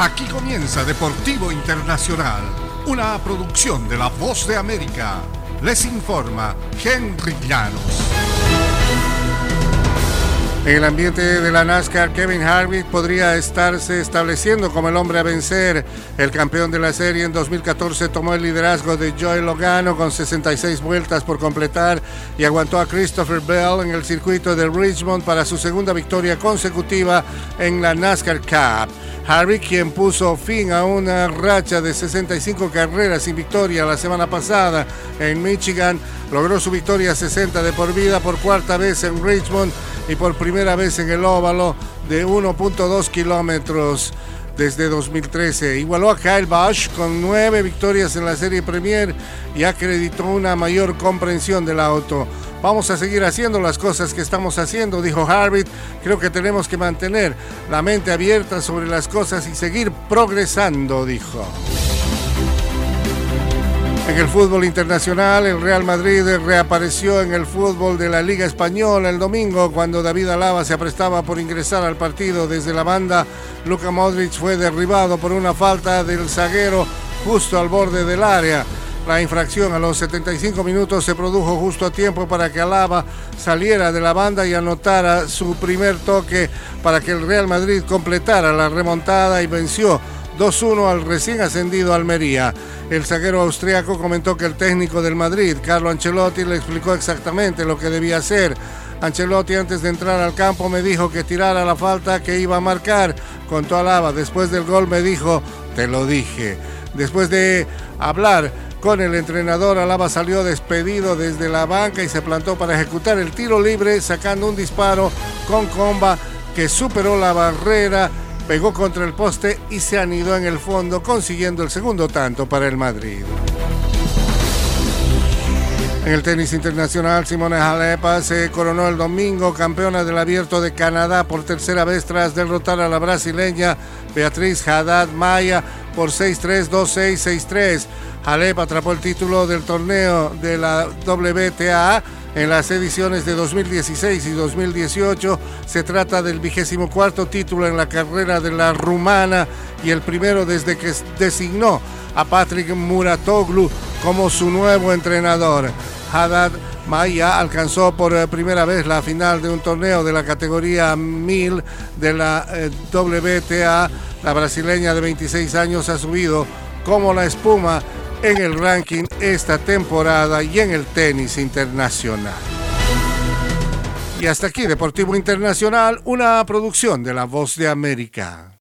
Aquí comienza Deportivo Internacional, una producción de La Voz de América. Les informa Henry Llanos. En el ambiente de la NASCAR, Kevin Harvick podría estarse estableciendo como el hombre a vencer. El campeón de la serie en 2014 tomó el liderazgo de Joey Logano con 66 vueltas por completar y aguantó a Christopher Bell en el circuito de Richmond para su segunda victoria consecutiva en la NASCAR Cup. Harvick, quien puso fin a una racha de 65 carreras sin victoria la semana pasada en Michigan, logró su victoria 60 de por vida por cuarta vez en Richmond y por primera vez en el óvalo de 1.2 kilómetros desde 2013. Igualó a Kyle Busch con nueve victorias en la Serie Premier y acreditó una mayor comprensión del auto. Vamos a seguir haciendo las cosas que estamos haciendo, dijo Harvick. Creo que tenemos que mantener la mente abierta sobre las cosas y seguir progresando, dijo. En el fútbol internacional, el Real Madrid reapareció en el fútbol de la Liga Española el domingo cuando David Alaba se aprestaba por ingresar al partido desde la banda. Luka Modric fue derribado por una falta del zaguero justo al borde del área. La infracción a los 75 minutos se produjo justo a tiempo para que Alaba saliera de la banda y anotara su primer toque para que el Real Madrid completara la remontada y venció 2-1 al recién ascendido Almería. El zaguero austriaco comentó que el técnico del Madrid, Carlo Ancelotti, le explicó exactamente lo que debía hacer. Ancelotti antes de entrar al campo me dijo que tirara la falta que iba a marcar. Contó Alaba. Después del gol me dijo, te lo dije. Después de hablar con el entrenador, Alaba salió despedido desde la banca y se plantó para ejecutar el tiro libre, sacando un disparo con comba que superó la barrera pegó contra el poste y se anidó en el fondo, consiguiendo el segundo tanto para el Madrid. En el tenis internacional, Simone Halep se coronó el domingo campeona del Abierto de Canadá por tercera vez tras derrotar a la brasileña Beatriz Haddad Maya por 6-3, 2-6, 6-3. Halep atrapó el título del torneo de la WTA en las ediciones de 2016 y 2018. Se trata del vigésimo cuarto título en la carrera de la rumana y el primero desde que designó a Patrick Muratoglu como su nuevo entrenador. Haddad Maya alcanzó por eh, primera vez la final de un torneo de la categoría 1000 de la eh, WTA. La brasileña de 26 años ha subido como la espuma en el ranking esta temporada y en el tenis internacional. Y hasta aquí Deportivo Internacional, una producción de La Voz de América.